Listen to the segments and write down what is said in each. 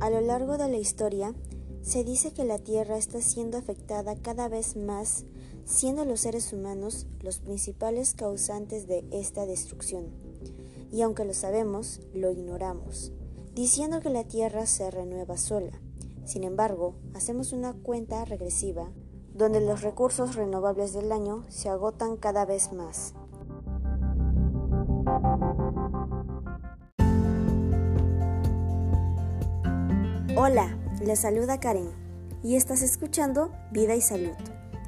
A lo largo de la historia, se dice que la Tierra está siendo afectada cada vez más, siendo los seres humanos los principales causantes de esta destrucción. Y aunque lo sabemos, lo ignoramos, diciendo que la Tierra se renueva sola. Sin embargo, hacemos una cuenta regresiva, donde los recursos renovables del año se agotan cada vez más. Hola, les saluda Karen y estás escuchando Vida y Salud.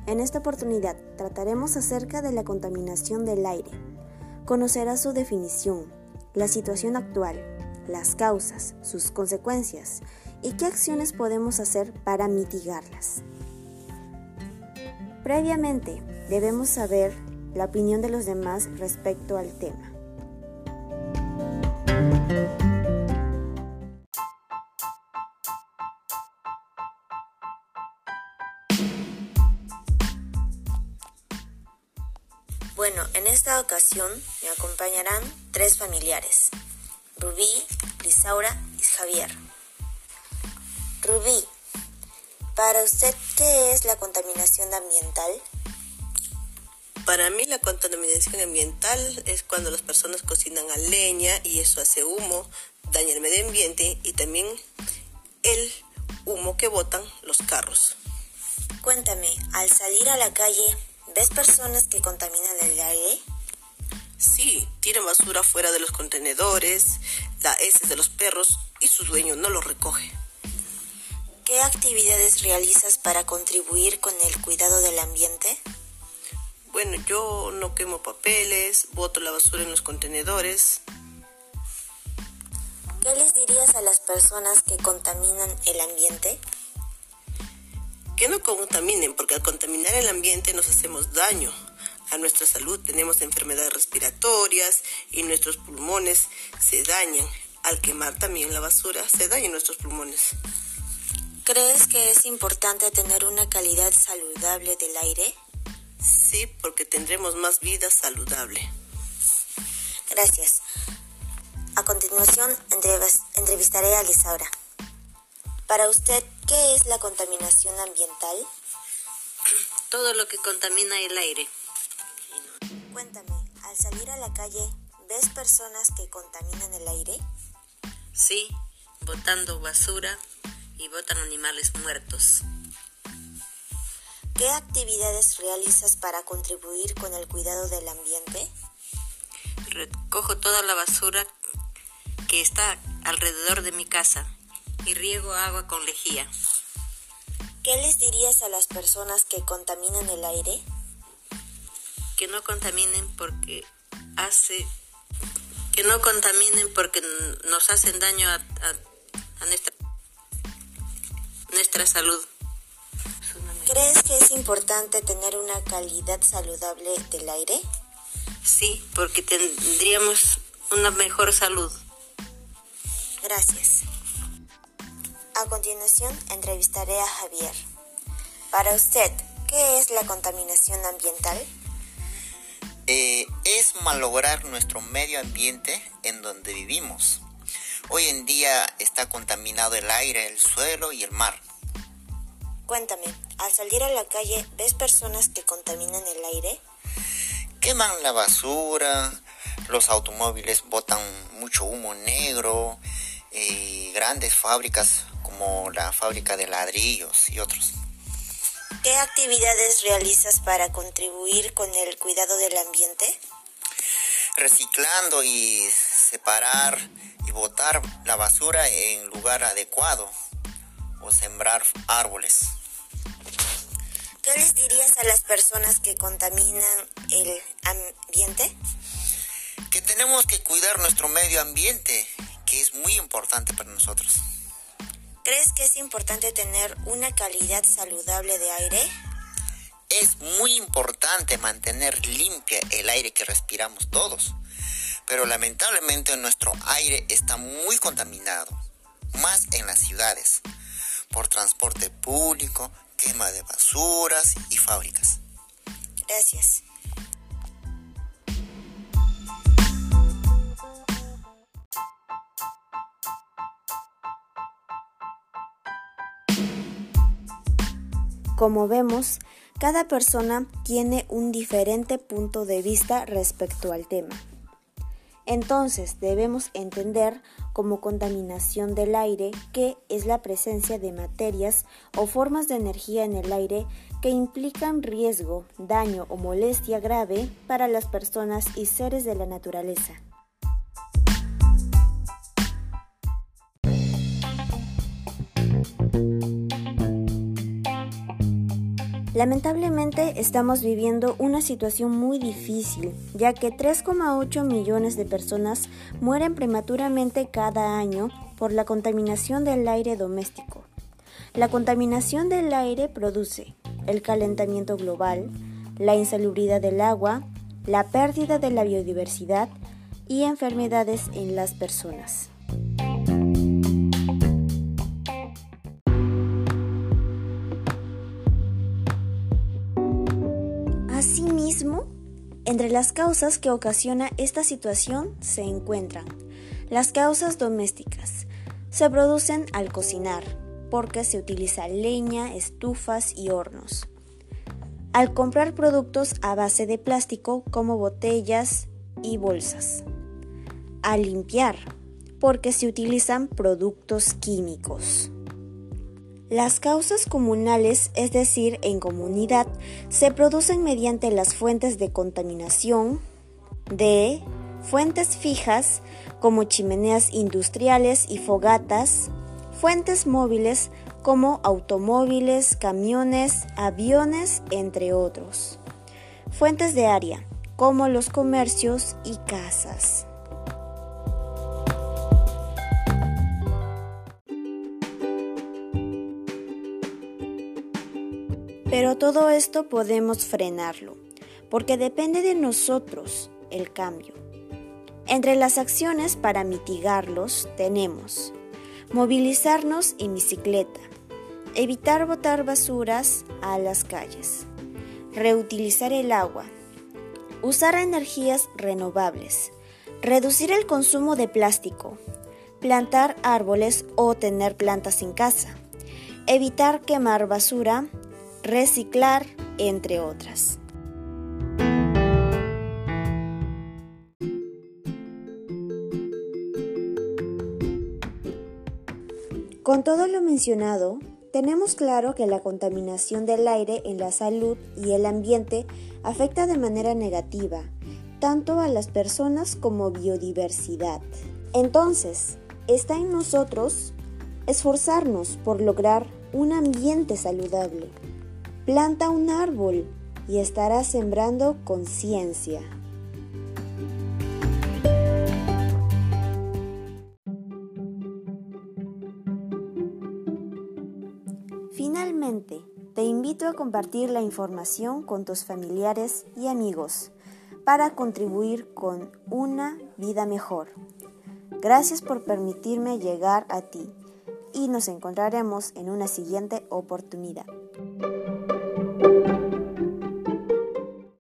En esta oportunidad trataremos acerca de la contaminación del aire. Conocerás su definición, la situación actual, las causas, sus consecuencias y qué acciones podemos hacer para mitigarlas. Previamente, debemos saber la opinión de los demás respecto al tema. Bueno, en esta ocasión me acompañarán tres familiares, Rubí, Lisaura y Javier. Rubí, para usted, ¿qué es la contaminación ambiental? Para mí la contaminación ambiental es cuando las personas cocinan a leña y eso hace humo, daña el medio ambiente y también el humo que botan los carros. Cuéntame, al salir a la calle, ¿Ves personas que contaminan el aire? Sí, tiran basura fuera de los contenedores, la heces de los perros y su dueño no lo recoge. ¿Qué actividades realizas para contribuir con el cuidado del ambiente? Bueno, yo no quemo papeles, boto la basura en los contenedores. ¿Qué les dirías a las personas que contaminan el ambiente? Que no contaminen, porque al contaminar el ambiente nos hacemos daño a nuestra salud, tenemos enfermedades respiratorias y nuestros pulmones se dañan. Al quemar también la basura se dañan nuestros pulmones. ¿Crees que es importante tener una calidad saludable del aire? Sí, porque tendremos más vida saludable. Gracias. A continuación, entrevistaré a Lisaura. Para usted, ¿qué es la contaminación ambiental? Todo lo que contamina el aire. Cuéntame, al salir a la calle, ¿ves personas que contaminan el aire? Sí, botando basura y botan animales muertos. ¿Qué actividades realizas para contribuir con el cuidado del ambiente? Recojo toda la basura que está alrededor de mi casa y riego agua con lejía. ¿Qué les dirías a las personas que contaminan el aire? Que no contaminen porque hace que no contaminen porque nos hacen daño a, nuestra, nuestra salud. ¿Crees que es importante tener una calidad saludable del aire? Sí, porque tendríamos una mejor salud. Gracias. A continuación, entrevistaré a Javier. Para usted, ¿qué es la contaminación ambiental? Eh, es malograr nuestro medio ambiente en donde vivimos. Hoy en día está contaminado el aire, el suelo y el mar. Cuéntame, al salir a la calle, ¿ves personas que contaminan el aire? Queman la basura, los automóviles botan mucho humo negro, eh, grandes fábricas como la fábrica de ladrillos y otros. ¿Qué actividades realizas para contribuir con el cuidado del ambiente? Reciclando y separar y botar la basura en lugar adecuado o sembrar árboles. ¿Qué les dirías a las personas que contaminan el ambiente? Que tenemos que cuidar nuestro medio ambiente, que es muy importante para nosotros. ¿Crees que es importante tener una calidad saludable de aire? Es muy importante mantener limpia el aire que respiramos todos, pero lamentablemente nuestro aire está muy contaminado, más en las ciudades, por transporte público, quema de basuras y fábricas. Gracias. Como vemos, cada persona tiene un diferente punto de vista respecto al tema. Entonces debemos entender como contaminación del aire que es la presencia de materias o formas de energía en el aire que implican riesgo, daño o molestia grave para las personas y seres de la naturaleza. Lamentablemente estamos viviendo una situación muy difícil, ya que 3,8 millones de personas mueren prematuramente cada año por la contaminación del aire doméstico. La contaminación del aire produce el calentamiento global, la insalubridad del agua, la pérdida de la biodiversidad y enfermedades en las personas. Entre las causas que ocasiona esta situación se encuentran las causas domésticas. Se producen al cocinar, porque se utiliza leña, estufas y hornos. Al comprar productos a base de plástico como botellas y bolsas. Al limpiar, porque se utilizan productos químicos. Las causas comunales, es decir, en comunidad, se producen mediante las fuentes de contaminación de fuentes fijas como chimeneas industriales y fogatas, fuentes móviles como automóviles, camiones, aviones, entre otros. Fuentes de área como los comercios y casas. Pero todo esto podemos frenarlo, porque depende de nosotros el cambio. Entre las acciones para mitigarlos tenemos movilizarnos en bicicleta, evitar botar basuras a las calles, reutilizar el agua, usar energías renovables, reducir el consumo de plástico, plantar árboles o tener plantas en casa, evitar quemar basura, reciclar, entre otras. Con todo lo mencionado, tenemos claro que la contaminación del aire en la salud y el ambiente afecta de manera negativa tanto a las personas como biodiversidad. Entonces, está en nosotros esforzarnos por lograr un ambiente saludable. Planta un árbol y estarás sembrando conciencia. Finalmente, te invito a compartir la información con tus familiares y amigos para contribuir con una vida mejor. Gracias por permitirme llegar a ti y nos encontraremos en una siguiente oportunidad. Thank you.